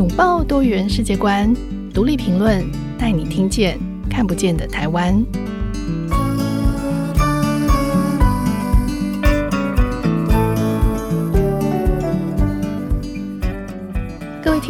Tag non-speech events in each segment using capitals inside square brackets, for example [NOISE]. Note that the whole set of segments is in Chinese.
拥抱多元世界观，独立评论，带你听见看不见的台湾。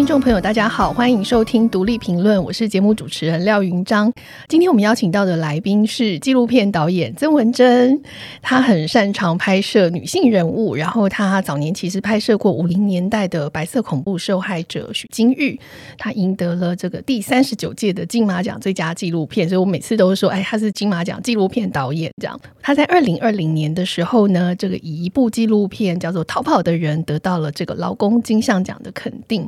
听众朋友，大家好，欢迎收听独立评论，我是节目主持人廖云章。今天我们邀请到的来宾是纪录片导演曾文珍，他很擅长拍摄女性人物，然后他早年其实拍摄过五零年代的白色恐怖受害者许金玉，他赢得了这个第三十九届的金马奖最佳纪录片，所以我每次都说，哎，他是金马奖纪录片导演。这样，他在二零二零年的时候呢，这个以一部纪录片叫做《逃跑的人》得到了这个劳工金像奖的肯定。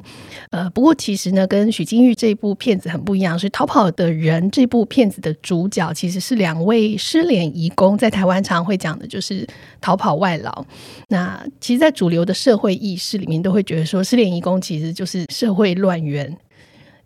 呃，不过其实呢，跟许金玉这部片子很不一样，是《逃跑的人》这部片子的主角其实是两位失联移工，在台湾常常会讲的就是逃跑外劳。那其实，在主流的社会意识里面，都会觉得说失联移工其实就是社会乱源。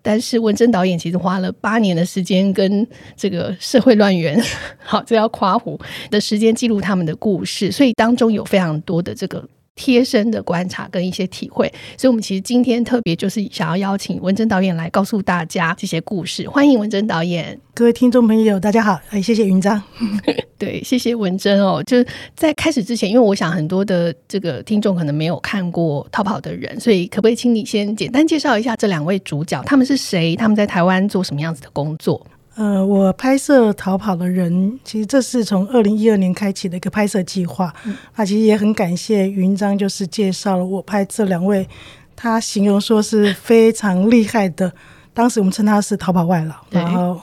但是文珍导演其实花了八年的时间，跟这个社会乱源，[LAUGHS] 好，这要夸胡的时间记录他们的故事，所以当中有非常多的这个。贴身的观察跟一些体会，所以我们其实今天特别就是想要邀请文珍导演来告诉大家这些故事。欢迎文珍导演，各位听众朋友，大家好，哎，谢谢云章，[LAUGHS] 对，谢谢文珍哦。就是在开始之前，因为我想很多的这个听众可能没有看过《逃跑的人》，所以可不可以请你先简单介绍一下这两位主角，他们是谁？他们在台湾做什么样子的工作？呃，我拍摄逃跑的人，其实这是从二零一二年开启的一个拍摄计划。那、嗯啊、其实也很感谢云章，就是介绍了我拍这两位，他形容说是非常厉害的。当时我们称他是逃跑外劳。然后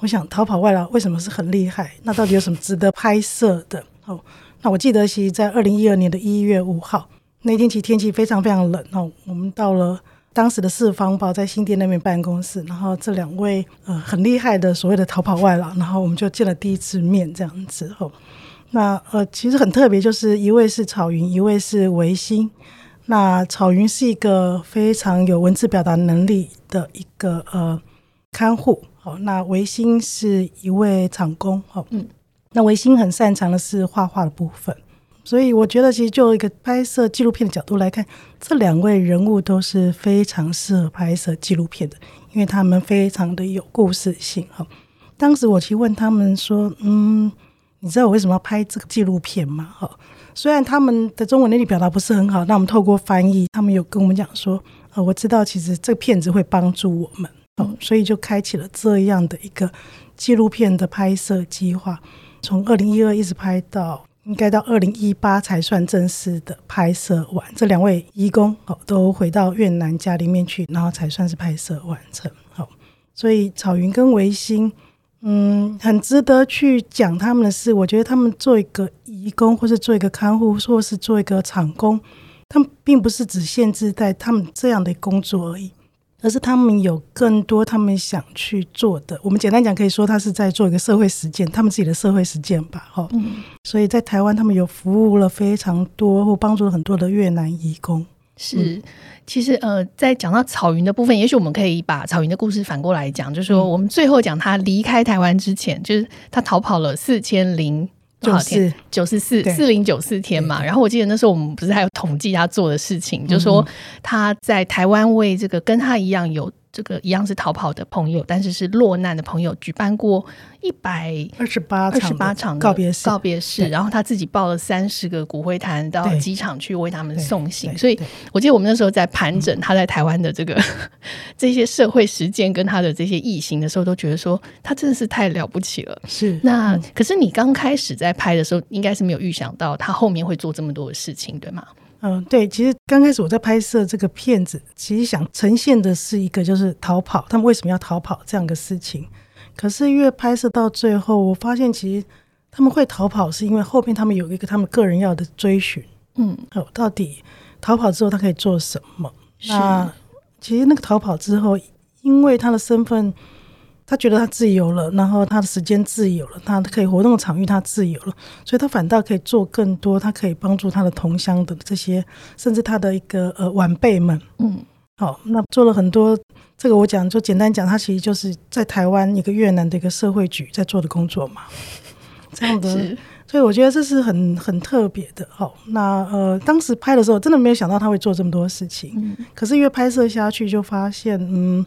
我想，逃跑外劳为什么是很厉害？那到底有什么值得拍摄的？哦，那我记得，其实，在二零一二年的一月五号那天，其实天气非常非常冷哦，我们到了。当时的四方报在新店那边办公室，然后这两位呃很厉害的所谓的逃跑外劳，然后我们就见了第一次面这样子哦。那呃其实很特别，就是一位是草云，一位是维新。那草云是一个非常有文字表达能力的一个呃看护，好，那维新是一位厂工，好，嗯，那维新很擅长的是画画的部分。所以我觉得，其实就一个拍摄纪录片的角度来看，这两位人物都是非常适合拍摄纪录片的，因为他们非常的有故事性。哈，当时我去问他们说：“嗯，你知道我为什么要拍这个纪录片吗？”哈，虽然他们的中文能力表达不是很好，那我们透过翻译，他们有跟我们讲说：“呃，我知道其实这个片子会帮助我们。”哦，所以就开启了这样的一个纪录片的拍摄计划，从二零一二一直拍到。应该到二零一八才算正式的拍摄完。这两位义工哦，都回到越南家里面去，然后才算是拍摄完成。好，所以草云跟维新，嗯，很值得去讲他们的事。我觉得他们做一个义工，或是做一个看护，或是做一个厂工，他们并不是只限制在他们这样的工作而已。而是他们有更多他们想去做的。我们简单讲，可以说他是在做一个社会实践，他们自己的社会实践吧。哈，嗯，所以在台湾，他们有服务了非常多或帮助了很多的越南移工。是，其实呃，在讲到草云的部分，也许我们可以把草云的故事反过来讲，就是说，我们最后讲他离开台湾之前，就是他逃跑了四千零。多少天？九四四四零九四天嘛。然后我记得那时候我们不是还有统计他做的事情，就说他在台湾为这个跟他一样有。这个一样是逃跑的朋友，但是是落难的朋友，举办过一百二十八二十八场告别式，告别式，然后他自己抱了三十个骨灰坛到机场去为他们送行。所以我记得我们那时候在盘整他在台湾的这个、嗯、这些社会实践跟他的这些义行的时候，都觉得说他真的是太了不起了。是那可是你刚开始在拍的时候，应该是没有预想到他后面会做这么多的事情，对吗？嗯，对，其实刚开始我在拍摄这个片子，其实想呈现的是一个就是逃跑，他们为什么要逃跑这样的事情。可是越拍摄到最后，我发现其实他们会逃跑，是因为后面他们有一个他们个人要的追寻。嗯，哦，到底逃跑之后他可以做什么？那其实那个逃跑之后，因为他的身份。他觉得他自由了，然后他的时间自由了，他可以活动的场域他自由了，所以他反倒可以做更多，他可以帮助他的同乡的这些，甚至他的一个呃晚辈们。嗯，好，那做了很多，这个我讲就简单讲，他其实就是在台湾一个越南的一个社会局在做的工作嘛，这样的，所所以我觉得这是很很特别的。哦。那呃，当时拍的时候真的没有想到他会做这么多事情，嗯、可是因为拍摄下去就发现，嗯，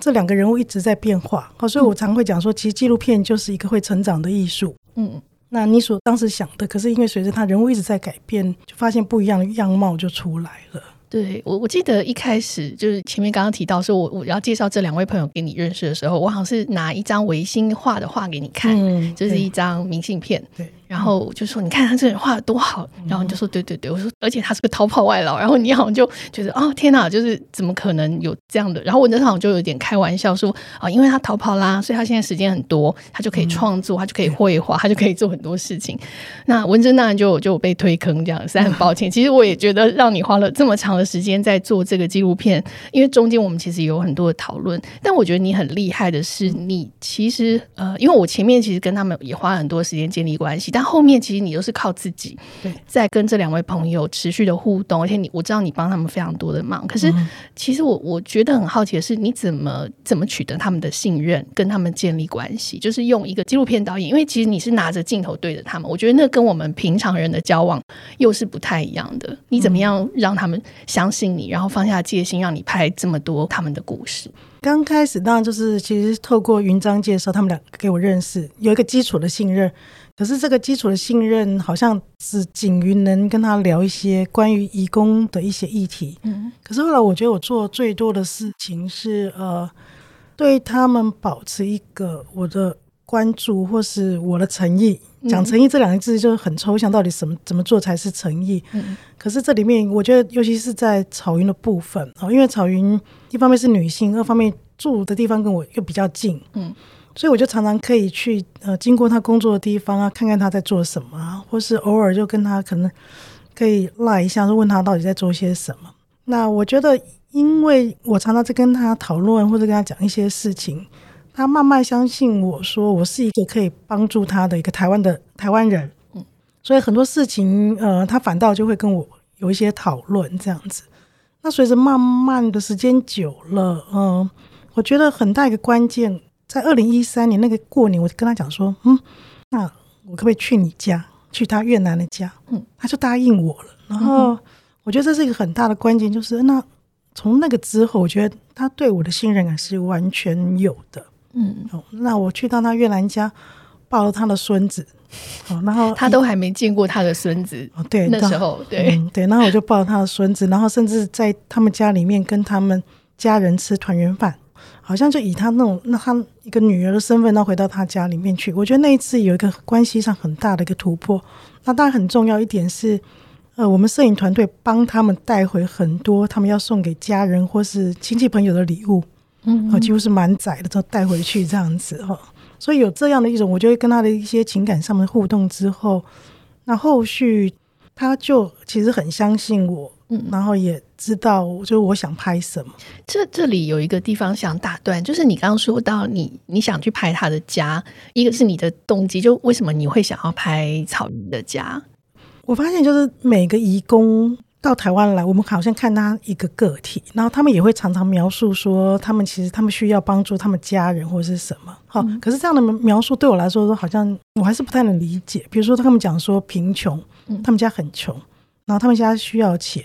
这两个人物一直在变化，好，所以我常会讲说，其实纪录片就是一个会成长的艺术，嗯。那你所当时想的，可是因为随着他人物一直在改变，就发现不一样的样貌就出来了。对我，我记得一开始就是前面刚刚提到说，我我要介绍这两位朋友给你认识的时候，我好像是拿一张维新画的画给你看，嗯、就是一张明信片。对。然后我就说，你看他这人画的多好。然后你就说，对对对，我说，而且他是个逃跑外劳。然后你好像就觉得，哦天哪，就是怎么可能有这样的？然后我那时候就有点开玩笑说，啊，因为他逃跑啦，所以他现在时间很多，他就可以创作，他就可以绘画，他就可以做很多事情。那文珍当然就就被推坑这样，实在很抱歉。其实我也觉得让你花了这么长的时间在做这个纪录片，因为中间我们其实有很多的讨论。但我觉得你很厉害的是，你其实呃，因为我前面其实跟他们也花了很多时间建立关系，但后面其实你都是靠自己，在跟这两位朋友持续的互动，而且你我知道你帮他们非常多的忙。可是其实我我觉得很好奇的是，你怎么怎么取得他们的信任，跟他们建立关系？就是用一个纪录片导演，因为其实你是拿着镜头对着他们，我觉得那跟我们平常人的交往又是不太一样的。你怎么样让他们相信你，然后放下戒心，让你拍这么多他们的故事？刚开始当然就是其实透过云章介绍，他们两个给我认识，有一个基础的信任。可是这个基础的信任，好像只仅于能跟他聊一些关于移工的一些议题。嗯，可是后来我觉得我做最多的事情是，呃，对他们保持一个我的关注，或是我的诚意。讲诚意这两个字就很抽象，到底什么怎么做才是诚意？嗯，可是这里面我觉得，尤其是在草云的部分啊，因为草云一方面是女性，二方面住的地方跟我又比较近。嗯。所以我就常常可以去呃，经过他工作的地方啊，看看他在做什么啊，或是偶尔就跟他可能可以赖一下，就问他到底在做些什么。那我觉得，因为我常常在跟他讨论或者跟他讲一些事情，他慢慢相信我说我是一个可以帮助他的一个台湾的台湾人。嗯，所以很多事情呃，他反倒就会跟我有一些讨论这样子。那随着慢慢的时间久了，嗯、呃，我觉得很大一个关键。在二零一三年那个过年，我就跟他讲说，嗯，那我可不可以去你家，去他越南的家？嗯，他就答应我了。然后我觉得这是一个很大的关键，就是那从那个之后，我觉得他对我的信任感是完全有的。嗯，哦，那我去到他越南家，抱了他的孙子，哦，然后 [LAUGHS] 他都还没见过他的孙子。哦，对，那时候，对、嗯、对，然后我就抱了他的孙子，然后甚至在他们家里面跟他们家人吃团圆饭。好像就以他那种，那他一个女儿的身份，然后回到他家里面去。我觉得那一次有一个关系上很大的一个突破。那当然很重要一点是，呃，我们摄影团队帮他们带回很多他们要送给家人或是亲戚朋友的礼物，嗯，几乎是满载的都带回去这样子哈。所以有这样的一种，我就会跟他的一些情感上面互动之后，那后续他就其实很相信我。嗯，然后也知道，就是我想拍什么。这这里有一个地方想打断，就是你刚刚说到你你想去拍他的家，一个是你的动机，就为什么你会想要拍草云的家？我发现就是每个移工到台湾来，我们好像看他一个个体，然后他们也会常常描述说，他们其实他们需要帮助他们家人或者是什么。好，嗯，可是这样的描述对我来说，说好像我还是不太能理解。比如说他们讲说贫穷，他们家很穷，然后他们家需要钱。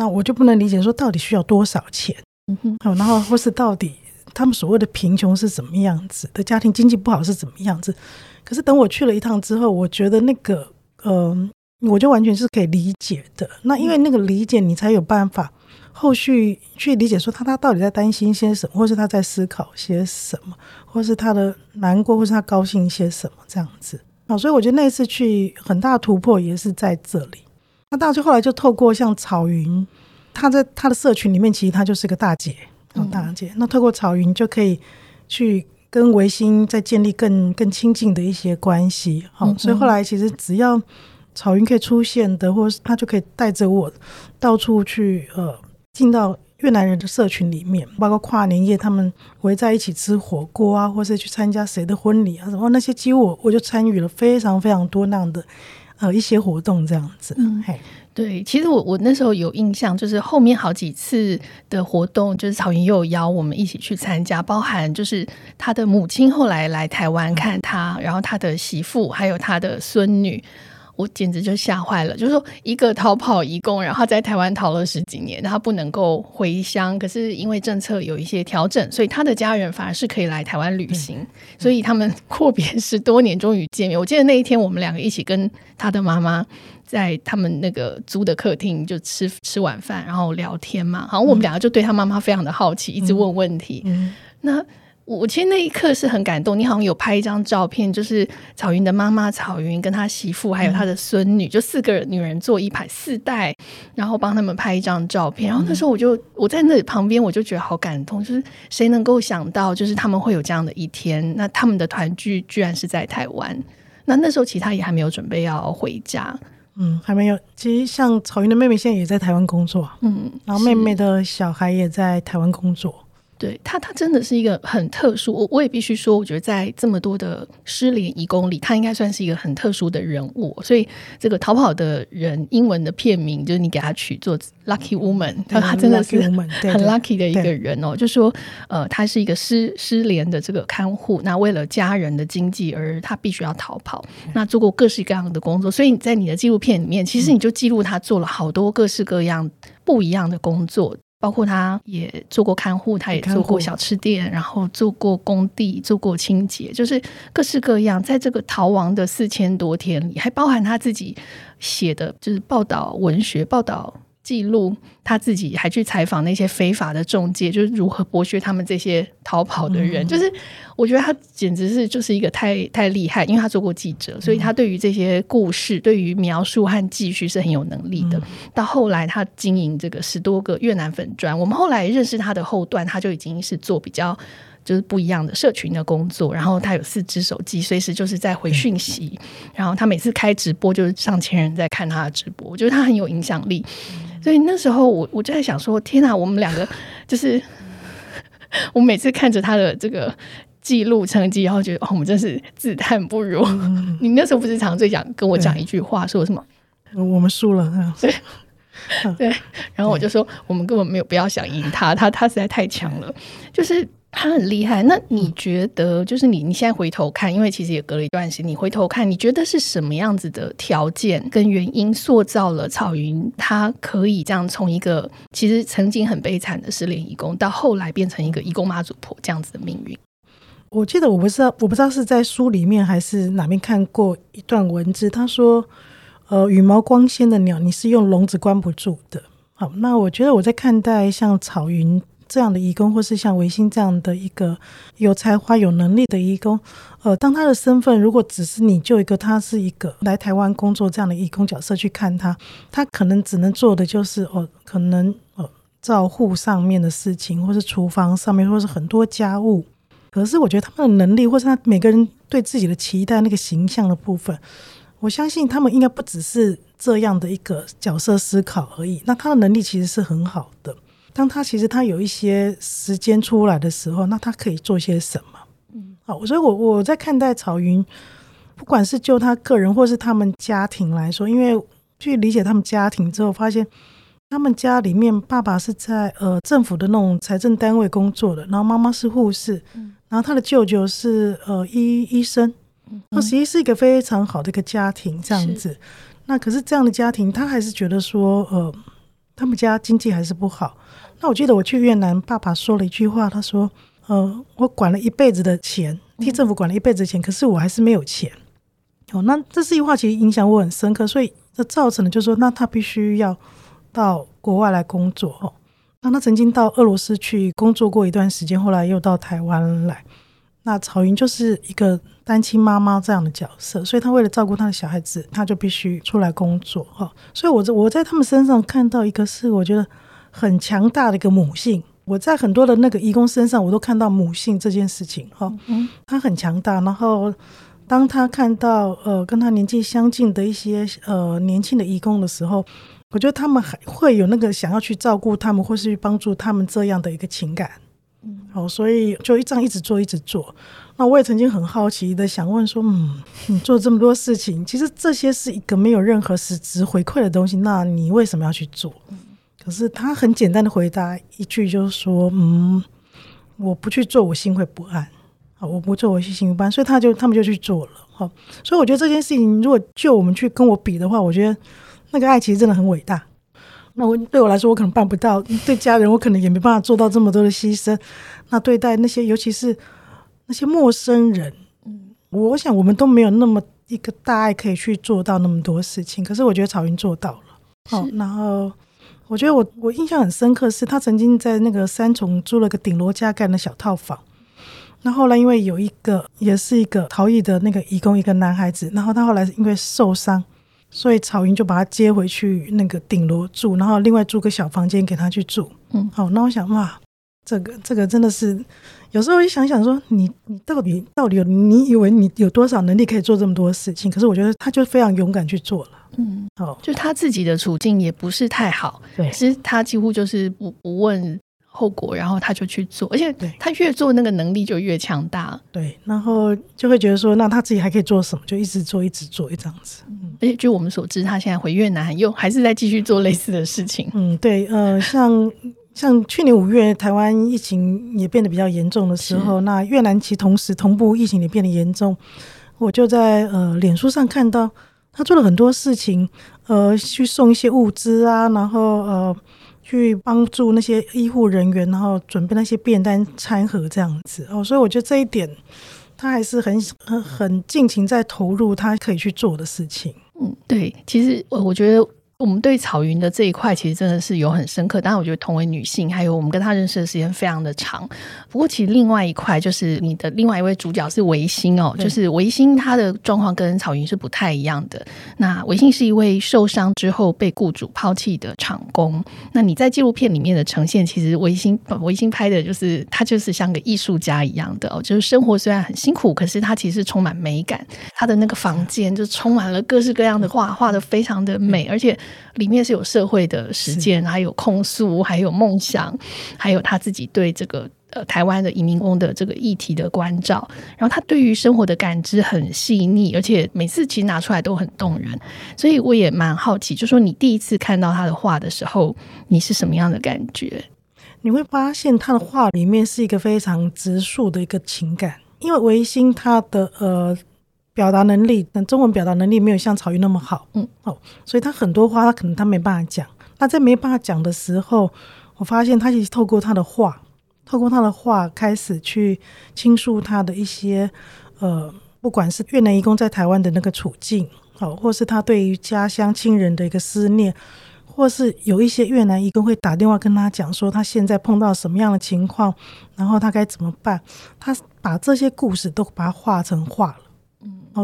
那我就不能理解说到底需要多少钱，嗯哼，好，然后或是到底他们所谓的贫穷是怎么样子的，家庭经济不好是怎么样子。可是等我去了一趟之后，我觉得那个，嗯、呃，我就完全是可以理解的。那因为那个理解，你才有办法后续去理解说他他到底在担心些什么，或是他在思考些什么，或是他的难过，或是他高兴些什么这样子。啊，所以我觉得那次去很大的突破也是在这里。那到最后来就透过像草云，他在他的社群里面，其实他就是个大姐，大姐。那透过草云就可以去跟维新再建立更更亲近的一些关系。好，所以后来其实只要草云可以出现的，或是他就可以带着我到处去，呃，进到越南人的社群里面，包括跨年夜他们围在一起吃火锅啊，或是去参加谁的婚礼啊什么那些，几乎我我就参与了非常非常多那样的。呃一些活动这样子。嗯，嘿。对，其实我我那时候有印象，就是后面好几次的活动，就是草原又有邀我们一起去参加，包含就是他的母亲后来来台湾看他，然后他的媳妇还有他的孙女。我简直就吓坏了，就是说一个逃跑移工，然后在台湾逃了十几年，他不能够回乡，可是因为政策有一些调整，所以他的家人反而是可以来台湾旅行，嗯、所以他们 [LAUGHS] 阔别十多年终于见面。我记得那一天我们两个一起跟他的妈妈在他们那个租的客厅就吃吃晚饭，然后聊天嘛，好像我们两个就对他妈妈非常的好奇，嗯、一直问问题。嗯、那。我其实那一刻是很感动，你好像有拍一张照片，就是草云的妈妈草云跟他媳妇还有他的孙女，嗯、就四个女人坐一排四代，然后帮他们拍一张照片。然后那时候我就我在那旁边，我就觉得好感动，就是谁能够想到，就是他们会有这样的一天？那他们的团聚居然是在台湾。那那时候其他也还没有准备要回家，嗯，还没有。其实像草云的妹妹现在也在台湾工作，嗯，然后妹妹的小孩也在台湾工作。对他，他真的是一个很特殊。我我也必须说，我觉得在这么多的失联义工里，他应该算是一个很特殊的人物。所以这个逃跑的人，英文的片名就是你给他取做 Lucky Woman，他、嗯、[LAUGHS] 他真的是 [LAUGHS] 很 lucky 的一个人哦。就说呃，他是一个失失联的这个看护，那为了家人的经济而他必须要逃跑，那做过各式各样的工作。所以你在你的纪录片里面，其实你就记录他做了好多各式各样不一样的工作。包括他也做过看护，他也做过小吃店，然后做过工地，做过清洁，就是各式各样。在这个逃亡的四千多天里，还包含他自己写的，就是报道文学报道。记录他自己，还去采访那些非法的中介，就是如何剥削他们这些逃跑的人。嗯、就是我觉得他简直是就是一个太太厉害，因为他做过记者，所以他对于这些故事，对于描述和记叙是很有能力的。嗯、到后来他经营这个十多个越南粉砖，我们后来认识他的后段，他就已经是做比较。就是不一样的社群的工作，然后他有四只手机，随时就是在回讯息。然后他每次开直播，就是上千人在看他的直播，我觉得他很有影响力。所以那时候我我就在想说，天哪，我们两个 [LAUGHS] 就是我每次看着他的这个记录成绩，然后觉得哦，我们真是自叹不如。[LAUGHS] 你那时候不是常常最想跟我讲一句话，说什么？我们输了。[LAUGHS] 对对。然后我就说，我们根本没有必要想赢他，他他实在太强了，就是。他很厉害，那你觉得，就是你你现在回头看，因为其实也隔了一段时间，你回头看，你觉得是什么样子的条件跟原因塑造了草云，他可以这样从一个其实曾经很悲惨的失联义工，到后来变成一个义工妈祖婆这样子的命运？我记得我不知道，我不知道是在书里面还是哪边看过一段文字，他说：“呃，羽毛光鲜的鸟，你是用笼子关不住的。”好，那我觉得我在看待像草云。这样的义工，或是像维新这样的一个有才华、有能力的义工，呃，当他的身份如果只是你就一个他是一个来台湾工作这样的义工角色去看他，他可能只能做的就是哦，可能呃照护上面的事情，或是厨房上面，或是很多家务。可是我觉得他们的能力，或是他每个人对自己的期待那个形象的部分，我相信他们应该不只是这样的一个角色思考而已。那他的能力其实是很好的。当他其实他有一些时间出来的时候，那他可以做些什么？嗯，好，所以我我在看待草云，不管是就他个人或是他们家庭来说，因为去理解他们家庭之后，发现他们家里面爸爸是在呃政府的那种财政单位工作的，然后妈妈是护士，嗯，然后他的舅舅是呃医医生，那实际是一个非常好的一个家庭这样子。那可是这样的家庭，他还是觉得说呃，他们家经济还是不好。那我记得我去越南，爸爸说了一句话，他说：“呃，我管了一辈子的钱，替政府管了一辈子的钱，可是我还是没有钱。”哦，那这是一句话，其实影响我很深刻，所以这造成了就是说，那他必须要到国外来工作。哦，那他曾经到俄罗斯去工作过一段时间，后来又到台湾来。那曹云就是一个单亲妈妈这样的角色，所以他为了照顾他的小孩子，他就必须出来工作。哈，所以我在我在他们身上看到一个是我觉得。很强大的一个母性，我在很多的那个义工身上，我都看到母性这件事情哈。嗯，他很强大，然后当他看到呃跟他年纪相近的一些呃年轻的义工的时候，我觉得他们还会有那个想要去照顾他们或是去帮助他们这样的一个情感。嗯，好，所以就一这样一直做，一直做。那我也曾经很好奇的想问说，嗯，你做这么多事情，其实这些是一个没有任何实质回馈的东西，那你为什么要去做？可是他很简单的回答一句，就是说，嗯，我不去做，我心会不安。啊，我不做，我心心不安。所以他就他们就去做了。好，所以我觉得这件事情，如果就我们去跟我比的话，我觉得那个爱其实真的很伟大。那我对我来说，我可能办不到；对家人，我可能也没办法做到这么多的牺牲。那对待那些，尤其是。那些陌生人，嗯，我想我们都没有那么一个大爱可以去做到那么多事情。可是我觉得曹云做到了，好，然后我觉得我我印象很深刻，是他曾经在那个三重租了个顶楼加盖的小套房。那后来因为有一个也是一个逃逸的那个义工，一个男孩子，然后他后来因为受伤，所以草云就把他接回去那个顶楼住，然后另外租个小房间给他去住。嗯，好，那我想哇，这个这个真的是。有时候一想想说，你你到底到底有你以为你有多少能力可以做这么多事情？可是我觉得他就非常勇敢去做了。嗯，好，就他自己的处境也不是太好，对，其实他几乎就是不不问后果，然后他就去做，而且他越做那个能力就越强大。对，然后就会觉得说，那他自己还可以做什么？就一直做，一直做，这样子。嗯，而且据我们所知，他现在回越南又还是在继续做类似的事情。嗯，对，呃，像。像去年五月，台湾疫情也变得比较严重的时候，那越南其同时同步疫情也变得严重。我就在呃脸书上看到他做了很多事情，呃，去送一些物资啊，然后呃去帮助那些医护人员，然后准备那些便当餐盒这样子哦。所以我觉得这一点他还是很很很尽情在投入他可以去做的事情。嗯，对，其实我我觉得。我们对草云的这一块其实真的是有很深刻，当然我觉得同为女性，还有我们跟她认识的时间非常的长。不过其实另外一块就是你的另外一位主角是维新哦，就是维新她的状况跟草云是不太一样的。那维新是一位受伤之后被雇主抛弃的厂工。那你在纪录片里面的呈现，其实维新维新拍的就是他就是像个艺术家一样的哦，就是生活虽然很辛苦，可是他其实充满美感。他的那个房间就充满了各式各样的画，画的非常的美，而且。里面是有社会的实践，还有控诉，还有梦想，还有他自己对这个呃台湾的移民工的这个议题的关照。然后他对于生活的感知很细腻，而且每次其实拿出来都很动人。所以我也蛮好奇，就说你第一次看到他的画的时候，你是什么样的感觉？你会发现他的画里面是一个非常直述的一个情感，因为维新他的呃。表达能力，但中文表达能力没有像曹云那么好，嗯，哦，所以他很多话他可能他没办法讲。那在没办法讲的时候，我发现他其实透过他的话，透过他的话开始去倾诉他的一些，呃，不管是越南移工在台湾的那个处境，好，或是他对于家乡亲人的一个思念，或是有一些越南移工会打电话跟他讲说他现在碰到什么样的情况，然后他该怎么办。他把这些故事都把它画成画了。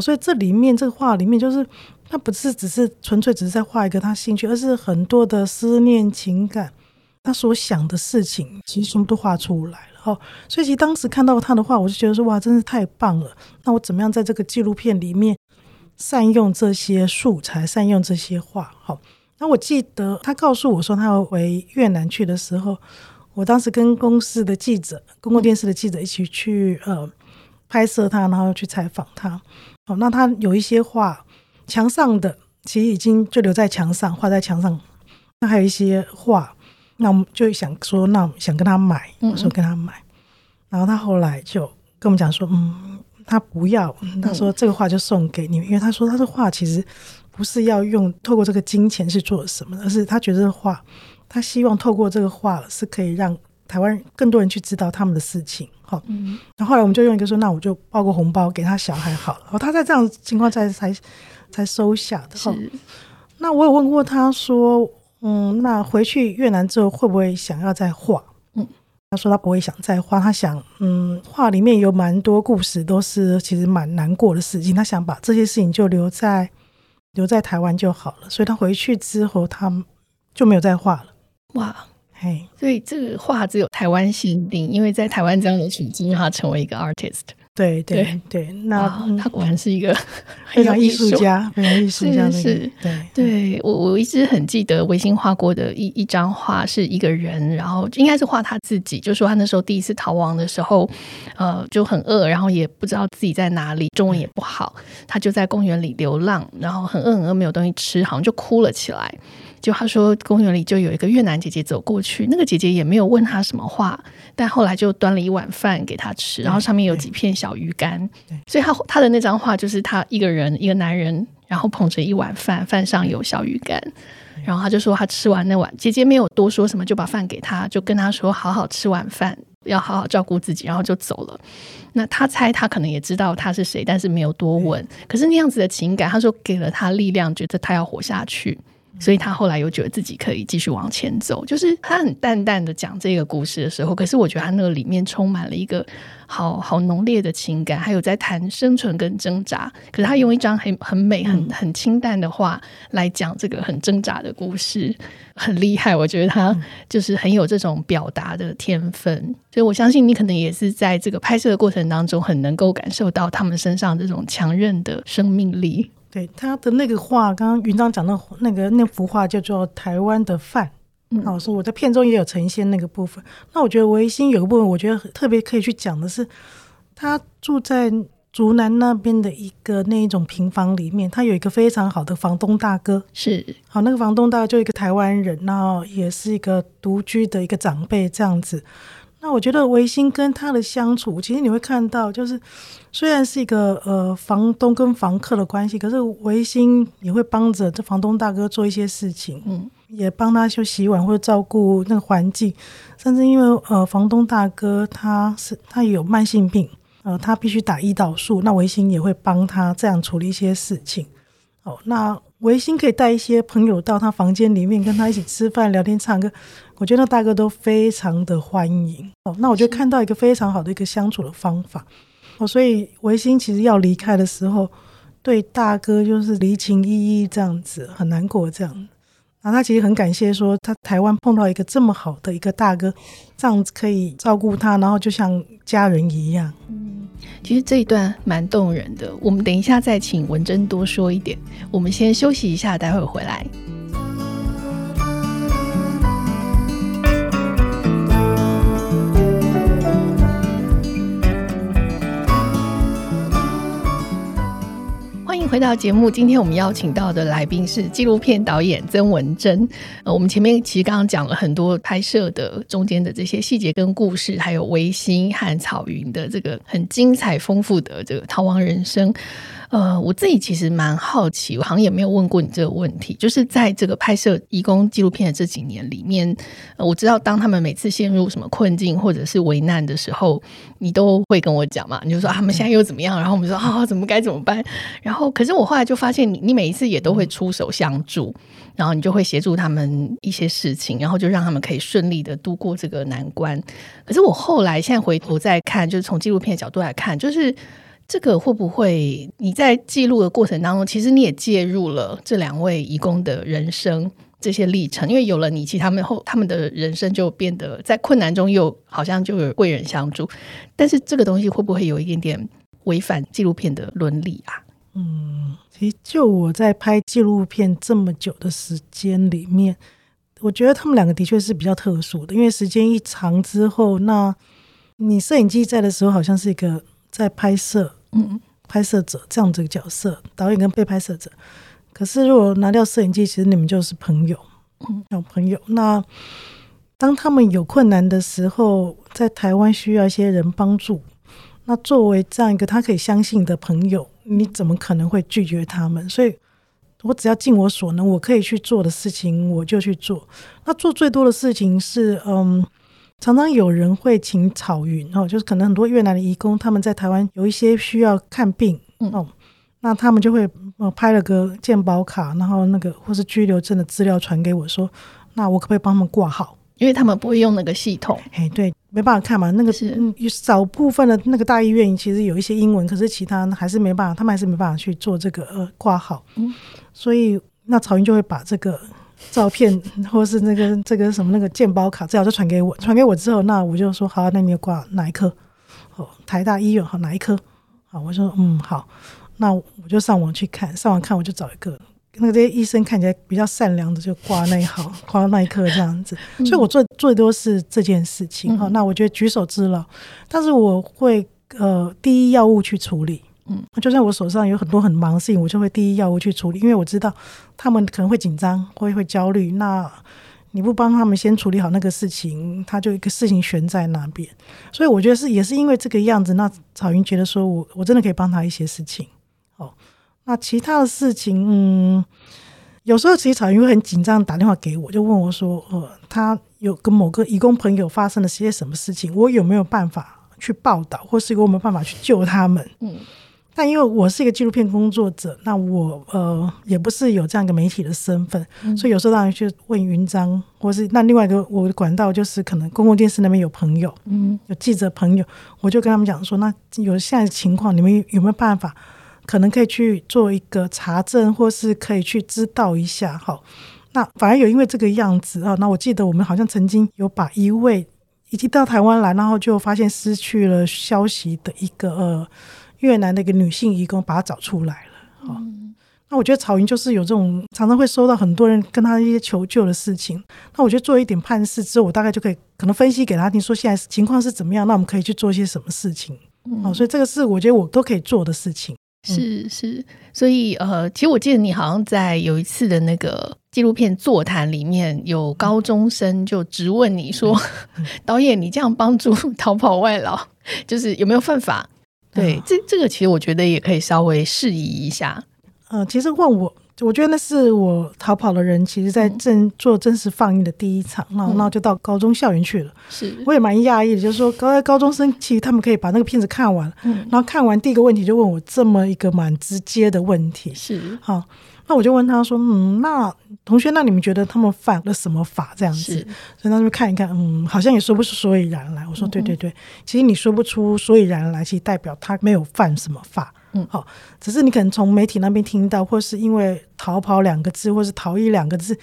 所以这里面这个画里面，就是他不是只是纯粹只是在画一个他兴趣，而是很多的思念情感，他所想的事情，其实全部都画出来了。哦，所以其实当时看到他的画，我就觉得说，哇，真是太棒了。那我怎么样在这个纪录片里面善用这些素材，善用这些画？好，那我记得他告诉我说他要回越南去的时候，我当时跟公司的记者、公共电视的记者一起去呃拍摄他，然后去采访他。哦，那他有一些画，墙上的其实已经就留在墙上，画在墙上。那还有一些画，那我们就想说，那想跟他买，我说跟他买。然后他后来就跟我们讲说，嗯，他不要，他说这个画就送给你，因为他说他的画其实不是要用透过这个金钱去做什么，而是他觉得这个画，他希望透过这个画是可以让。台湾更多人去知道他们的事情，好，嗯，然后后来我们就用一个说，那我就包个红包给他小孩好了，然后他在这样情况下才才收下的。是，那我有问过他说，嗯，那回去越南之后会不会想要再画？嗯，他说他不会想再画，他想，嗯，画里面有蛮多故事，都是其实蛮难过的事情，他想把这些事情就留在留在台湾就好了，所以他回去之后他就没有再画了。哇。嘿，所以这个画只有台湾限定，因为在台湾这样的处境，让他成为一个 artist。对对对，那他果然是一个 [LAUGHS] 非常艺术。家，非常艺术家。是，对对，我我一直很记得维新画过的一一张画，是一个人，然后应该是画他自己，就说他那时候第一次逃亡的时候，呃，就很饿，然后也不知道自己在哪里，中文也不好，他就在公园里流浪，然后很饿很饿，没有东西吃，好像就哭了起来。就他说，公园里就有一个越南姐姐走过去，那个姐姐也没有问他什么话，但后来就端了一碗饭给他吃，然后上面有几片小鱼干。所以他他的那张画就是他一个人，一个男人，然后捧着一碗饭，饭上有小鱼干，然后他就说他吃完那碗，姐姐没有多说什么，就把饭给他，就跟他说好好吃晚饭，要好好照顾自己，然后就走了。那他猜他可能也知道他是谁，但是没有多问。可是那样子的情感，他说给了他力量，觉得他要活下去。所以他后来又觉得自己可以继续往前走，就是他很淡淡的讲这个故事的时候，可是我觉得他那个里面充满了一个好好浓烈的情感，还有在谈生存跟挣扎。可是他用一张很很美、很很清淡的话来讲这个很挣扎的故事，很厉害。我觉得他就是很有这种表达的天分，所以我相信你可能也是在这个拍摄的过程当中，很能够感受到他们身上这种强韧的生命力。对他的那个画，刚刚云章讲到那个那幅画叫做《台湾的饭》，嗯，老师我在片中也有呈现那个部分。那我觉得维新有个部分，我觉得特别可以去讲的是，他住在竹南那边的一个那一种平房里面，他有一个非常好的房东大哥，是好那个房东大哥就一个台湾人，然后也是一个独居的一个长辈这样子。那我觉得维新跟他的相处，其实你会看到，就是虽然是一个呃房东跟房客的关系，可是维新也会帮着这房东大哥做一些事情，嗯，也帮他去洗碗或者照顾那个环境，甚至因为呃房东大哥他是他有慢性病，呃他必须打胰岛素，那维新也会帮他这样处理一些事情。哦，那维新可以带一些朋友到他房间里面跟他一起吃饭、聊天、唱歌。我觉得大哥都非常的欢迎哦，那我就看到一个非常好的一个相处的方法哦，所以维新其实要离开的时候，对大哥就是离情依依这样子，很难过这样。那他其实很感谢说，他台湾碰到一个这么好的一个大哥，这样子可以照顾他，然后就像家人一样。嗯，其实这一段蛮动人的，我们等一下再请文珍多说一点。我们先休息一下，待会回来。回到节目，今天我们邀请到的来宾是纪录片导演曾文珍。呃，我们前面其实刚刚讲了很多拍摄的中间的这些细节跟故事，还有维新和草云的这个很精彩丰富的这个逃亡人生。呃，我自己其实蛮好奇，我好像也没有问过你这个问题，就是在这个拍摄义工纪录片的这几年里面，呃，我知道当他们每次陷入什么困境或者是危难的时候，你都会跟我讲嘛，你就说他们现在又怎么样，然后我们说啊，怎么该怎么办？然后可是我后来就发现你，你每一次也都会出手相助，然后你就会协助他们一些事情，然后就让他们可以顺利的度过这个难关。可是我后来现在回头再看，就是从纪录片的角度来看，就是。这个会不会你在记录的过程当中，其实你也介入了这两位义工的人生这些历程？因为有了你，其实他们后他们的人生就变得在困难中又好像就有贵人相助。但是这个东西会不会有一点点违反纪录片的伦理啊？嗯，其实就我在拍纪录片这么久的时间里面，我觉得他们两个的确是比较特殊的，因为时间一长之后，那你摄影机在的时候，好像是一个在拍摄。嗯，拍摄者这样子的角色，导演跟被拍摄者。可是如果拿掉摄影机，其实你们就是朋友，嗯，好朋友。那当他们有困难的时候，在台湾需要一些人帮助，那作为这样一个他可以相信的朋友，你怎么可能会拒绝他们？所以，我只要尽我所能，我可以去做的事情，我就去做。那做最多的事情是，嗯。常常有人会请草云哦，就是可能很多越南的移工，他们在台湾有一些需要看病哦，那他们就会呃拍了个健保卡，然后那个或是居留证的资料传给我说，那我可不可以帮他们挂号？因为他们不会用那个系统，哎，对，没办法看嘛。那个是有少部分的那个大医院其实有一些英文，可是其他还是没办法，他们还是没办法去做这个呃挂号。嗯，所以那曹云就会把这个。照片，或是那个这个什么那个健保卡，最好就传给我。传给我之后，那我就说好，那你要挂哪一科？哦，台大医院好哪一科？好，我说嗯好，那我就上网去看，上网看我就找一个。那个这些医生看起来比较善良的，就挂那一行，挂那一科这样子。所以我做最多是这件事情。好，那我觉得举手之劳，但是我会呃第一要务去处理。嗯，就算我手上有很多很忙的事情，我就会第一要务去处理，因为我知道他们可能会紧张，会会焦虑。那你不帮他们先处理好那个事情，他就一个事情悬在那边。所以我觉得是也是因为这个样子，那草云觉得说我我真的可以帮他一些事情。哦。那其他的事情，嗯，有时候其实草云会很紧张，打电话给我，就问我说，呃，他有跟某个义工朋友发生了些什么事情，我有没有办法去报道，或是有没有办法去救他们？嗯，但因为我是一个纪录片工作者，那我呃也不是有这样一个媒体的身份，嗯、所以有时候当然去问云章，或是那另外一个我的管道就是可能公共电视那边有朋友，嗯，有记者朋友，我就跟他们讲说，那有现在的情况，你们有没有办法？可能可以去做一个查证，或是可以去知道一下哈。那反而有因为这个样子啊，那我记得我们好像曾经有把一位已经到台湾来，然后就发现失去了消息的一个呃越南的一个女性义工，把她找出来了。嗯，那我觉得草云就是有这种常常会收到很多人跟他一些求救的事情。那我觉得做一点判事之后，我大概就可以可能分析给他听，说现在情况是怎么样，那我们可以去做一些什么事情。嗯，所以这个是我觉得我都可以做的事情。是是，所以呃，其实我记得你好像在有一次的那个纪录片座谈里面，有高中生就质问你说：“ [LAUGHS] 导演，你这样帮助 [LAUGHS] 逃跑外劳，就是有没有犯法？”对，这这个其实我觉得也可以稍微释疑一下。呃，其实问我。我觉得那是我逃跑的人，其实在正做真实放映的第一场，嗯、然后然后就到高中校园去了。是，我也蛮讶异的，就是说高高中生其实他们可以把那个片子看完，嗯、然后看完第一个问题就问我这么一个蛮直接的问题。是，好，那我就问他说，嗯，那同学，那你们觉得他们犯了什么法？这样子，所以他们看一看，嗯，好像也说不出所以然来。我说，对对对，其实你说不出所以然来，其实代表他没有犯什么法。嗯，好，只是你可能从媒体那边听到，或是因为“逃跑”两个字，或是“逃逸”两个字，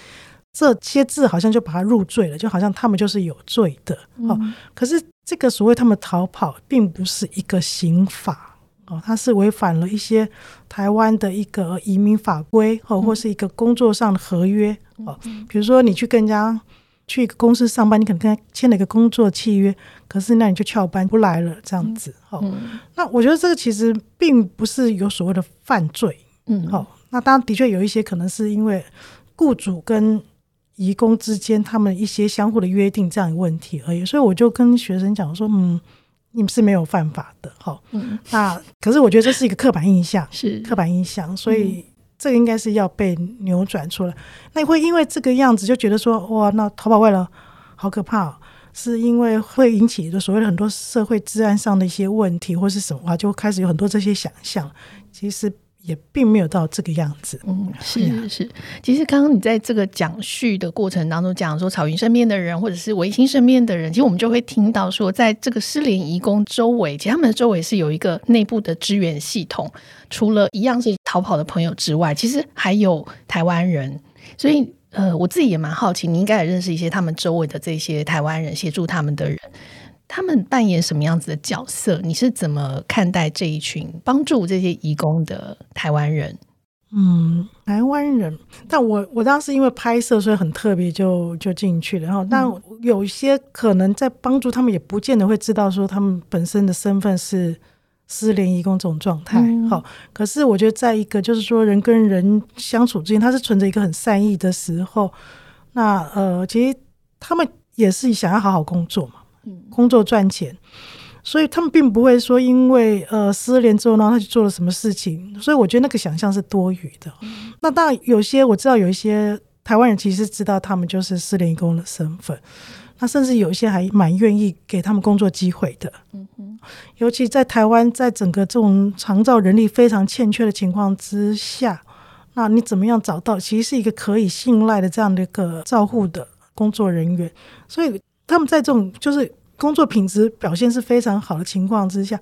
这些字好像就把他入罪了，就好像他们就是有罪的。好，可是这个所谓他们逃跑，并不是一个刑法哦，它是违反了一些台湾的一个移民法规，或或是一个工作上的合约哦，比如说你去跟人家。去一个公司上班，你可能跟他签了一个工作契约，可是那你就翘班不来了，这样子。哦、那我觉得这个其实并不是有所谓的犯罪。嗯，好，那当然的确有一些可能是因为雇主跟移工之间他们一些相互的约定这样的问题而已。所以我就跟学生讲说，嗯，你们是没有犯法的。好，嗯，那可是我觉得这是一个刻板印象，是刻板印象，所以。嗯这个应该是要被扭转出来。那会因为这个样子就觉得说，哇，那淘宝外劳好可怕哦，是因为会引起的所谓的很多社会治安上的一些问题，或是什么啊，就开始有很多这些想象。其实。也并没有到这个样子。嗯，是是。其实刚刚你在这个讲叙的过程当中讲说，草云身边的人或者是维新身边的人，其实我们就会听到说，在这个失联移工周围，其实他们的周围是有一个内部的支援系统。除了一样是逃跑的朋友之外，其实还有台湾人。所以，呃，我自己也蛮好奇，你应该也认识一些他们周围的这些台湾人，协助他们的人。他们扮演什么样子的角色？你是怎么看待这一群帮助这些移工的台湾人？嗯，台湾人，但我我当时因为拍摄，所以很特别就，就就进去了。然后，但有一些可能在帮助他们，也不见得会知道说他们本身的身份是失联移工这种状态。好、嗯，可是我觉得，在一个就是说人跟人相处之间，他是存着一个很善意的时候，那呃，其实他们也是想要好好工作嘛。工作赚钱，所以他们并不会说因为呃失联之后呢，他去做了什么事情，所以我觉得那个想象是多余的。嗯、那当然有些我知道有一些台湾人其实知道他们就是失联移工的身份，那甚至有一些还蛮愿意给他们工作机会的。嗯哼，尤其在台湾，在整个这种长照人力非常欠缺的情况之下，那你怎么样找到其实是一个可以信赖的这样的一个照护的工作人员？所以。他们在这种就是工作品质表现是非常好的情况之下，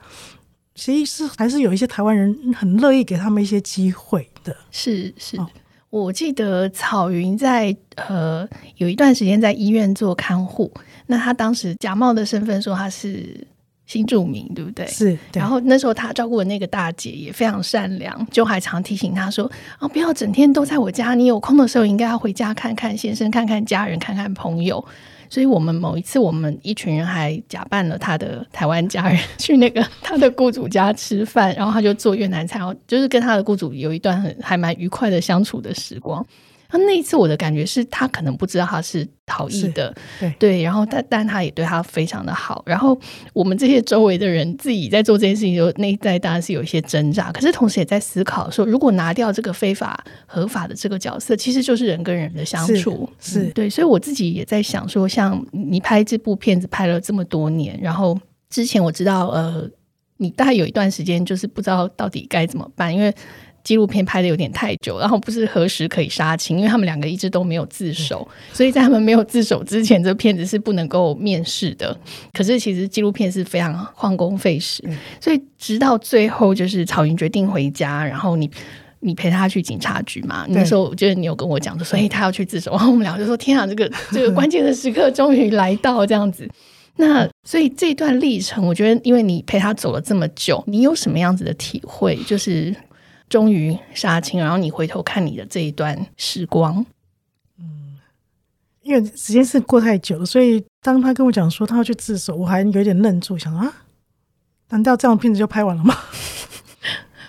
其实是还是有一些台湾人很乐意给他们一些机会的。是是，哦、我记得草云在呃有一段时间在医院做看护，那他当时假冒的身份说他是新住民，对不对？是。然后那时候他照顾的那个大姐也非常善良，就还常提醒他说：“哦，不要整天都在我家，你有空的时候应该要回家看看先生，看看家人，看看朋友。”所以，我们某一次，我们一群人还假扮了他的台湾家人，去那个他的雇主家吃饭，然后他就做越南菜，然后就是跟他的雇主有一段很还蛮愉快的相处的时光。那那一次我的感觉是他可能不知道他是逃逸的，对对，然后但但他也对他非常的好。然后我们这些周围的人自己在做这件事情，就内在当然是有一些挣扎，可是同时也在思考说，如果拿掉这个非法合法的这个角色，其实就是人跟人的相处，是，是、嗯、对。所以我自己也在想说，像你拍这部片子拍了这么多年，然后之前我知道，呃，你大概有一段时间就是不知道到底该怎么办，因为。纪录片拍的有点太久，然后不是何时可以杀青，因为他们两个一直都没有自首，所以在他们没有自首之前，这片子是不能够面世的。可是其实纪录片是非常旷工费时，所以直到最后就是草云决定回家，然后你你陪他去警察局嘛。那时候我觉得你有跟我讲，所以他要去自首，然后我们两个就说：“天啊，这个 [LAUGHS] 这个关键的时刻终于来到，这样子。”那所以这段历程，我觉得因为你陪他走了这么久，你有什么样子的体会？就是。终于杀青，然后你回头看你的这一段时光，嗯，因为时间是过太久了，所以当他跟我讲说他要去自首，我还有点愣住，想啊，难道这样片子就拍完了吗？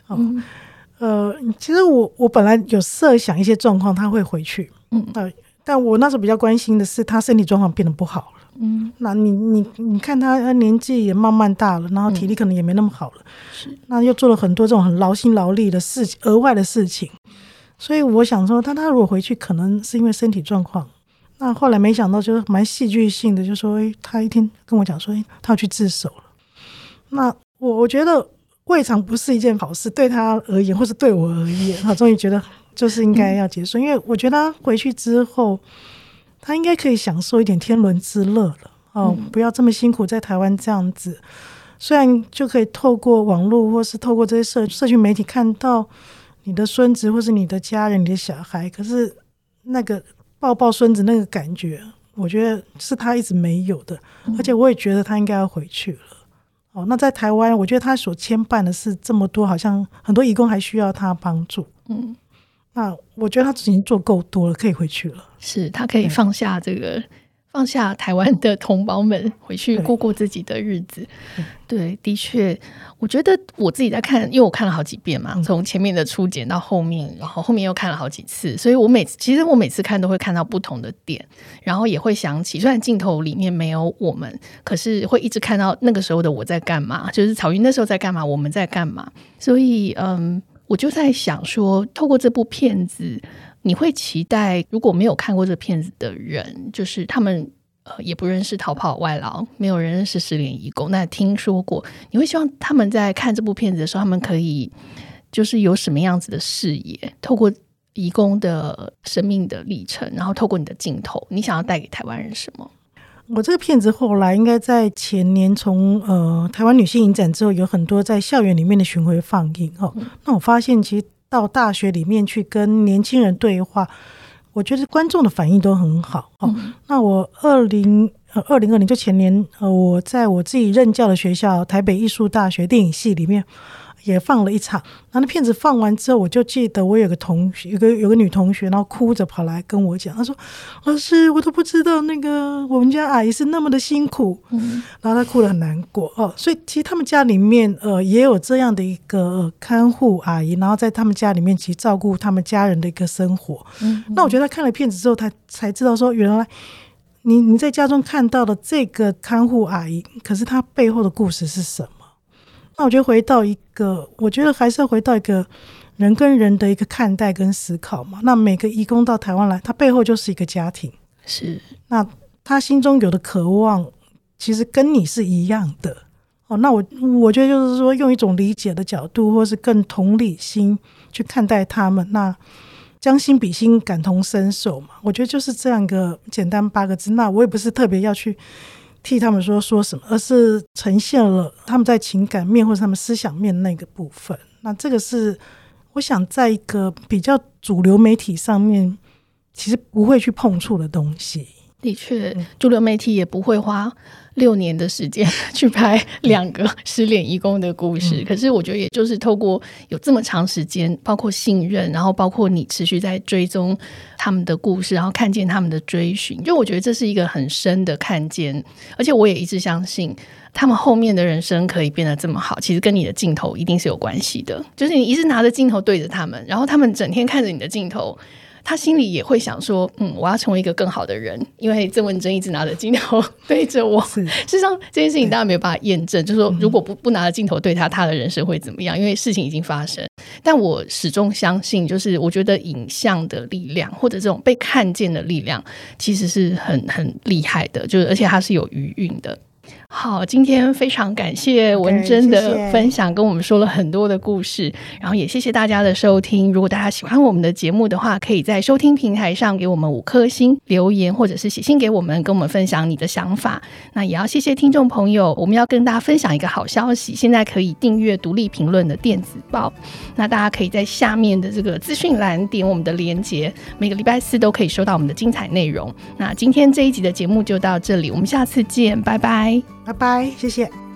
嗯、[LAUGHS] 呃，其实我我本来有设想一些状况他会回去，嗯，呃，但我那时候比较关心的是他身体状况变得不好了。嗯，那你你你看他年纪也慢慢大了，然后体力可能也没那么好了，是、嗯，那又做了很多这种很劳心劳力的事情，额外的事情，所以我想说，他他如果回去，可能是因为身体状况。那后来没想到，就是蛮戏剧性的，就说，哎，他一天跟我讲说，哎，他要去自首了。那我我觉得未尝不是一件好事，对他而言，或是对我而言，他终于觉得就是应该要结束，嗯、因为我觉得他回去之后。他应该可以享受一点天伦之乐了哦，不要这么辛苦在台湾这样子。虽然就可以透过网络或是透过这些社社群媒体看到你的孙子或是你的家人、你的小孩，可是那个抱抱孙子那个感觉，我觉得是他一直没有的。而且我也觉得他应该要回去了。哦，那在台湾，我觉得他所牵绊的是这么多，好像很多义工还需要他帮助。嗯。那我觉得他已经做够多了，可以回去了。是他可以放下这个，放下台湾的同胞们，回去过过自己的日子。对，的确，我觉得我自己在看，因为我看了好几遍嘛，从前面的初剪到后面，然后后面又看了好几次，所以我每次其实我每次看都会看到不同的点，然后也会想起，虽然镜头里面没有我们，可是会一直看到那个时候的我在干嘛，就是草云那时候在干嘛，我们在干嘛，所以嗯。我就在想说，透过这部片子，你会期待如果没有看过这片子的人，就是他们呃也不认识逃跑外劳，没有人认识失联移工，那听说过，你会希望他们在看这部片子的时候，他们可以就是有什么样子的视野，透过移工的生命的历程，然后透过你的镜头，你想要带给台湾人什么？我这个片子后来应该在前年从呃台湾女性影展之后，有很多在校园里面的巡回放映哦。那我发现其实到大学里面去跟年轻人对话，我觉得观众的反应都很好哦。那我二零呃二零二零就前年呃我在我自己任教的学校台北艺术大学电影系里面。也放了一场，然后那片子放完之后，我就记得我有个同学，有个有个女同学，然后哭着跑来跟我讲，她说：“老师，我都不知道那个我们家阿姨是那么的辛苦。”嗯，然后她哭得很难过哦。所以其实他们家里面呃也有这样的一个、呃、看护阿姨，然后在他们家里面其实照顾他们家人的一个生活。嗯，那我觉得他看了片子之后，他才知道说，原来你你在家中看到的这个看护阿姨，可是她背后的故事是什么？那我觉得回到一个，我觉得还是要回到一个人跟人的一个看待跟思考嘛。那每个移工到台湾来，他背后就是一个家庭，是。那他心中有的渴望，其实跟你是一样的。哦，那我我觉得就是说，用一种理解的角度，或是更同理心去看待他们，那将心比心，感同身受嘛。我觉得就是这样一个简单八个字。那我也不是特别要去。替他们说说什么，而是呈现了他们在情感面或者他们思想面那个部分。那这个是我想在一个比较主流媒体上面，其实不会去碰触的东西。的确，主流媒体也不会花六年的时间去拍两个失联义工的故事。嗯、可是我觉得，也就是透过有这么长时间，包括信任，然后包括你持续在追踪他们的故事，然后看见他们的追寻，就我觉得这是一个很深的看见。而且我也一直相信，他们后面的人生可以变得这么好，其实跟你的镜头一定是有关系的。就是你一直拿着镜头对着他们，然后他们整天看着你的镜头。他心里也会想说：“嗯，我要成为一个更好的人。”因为郑文珍一直拿着镜头对着我。事实上，这件事情大家没有办法验证。就是说，如果不不拿着镜头对他，他的人生会怎么样？因为事情已经发生。但我始终相信，就是我觉得影像的力量，或者这种被看见的力量，其实是很很厉害的。就是而且它是有余韵的。好，今天非常感谢文珍的分享，跟我们说了很多的故事，谢谢。然后也谢谢大家的收听。如果大家喜欢我们的节目的话，可以在收听平台上给我们五颗星留言，或者是写信给我们，跟我们分享你的想法。那也要谢谢听众朋友，我们要跟大家分享一个好消息，现在可以订阅独立评论的电子报。那大家可以在下面的这个资讯栏点我们的连接，每个礼拜四都可以收到我们的精彩内容。那今天这一集的节目就到这里，我们下次见，拜拜。拜拜，谢谢。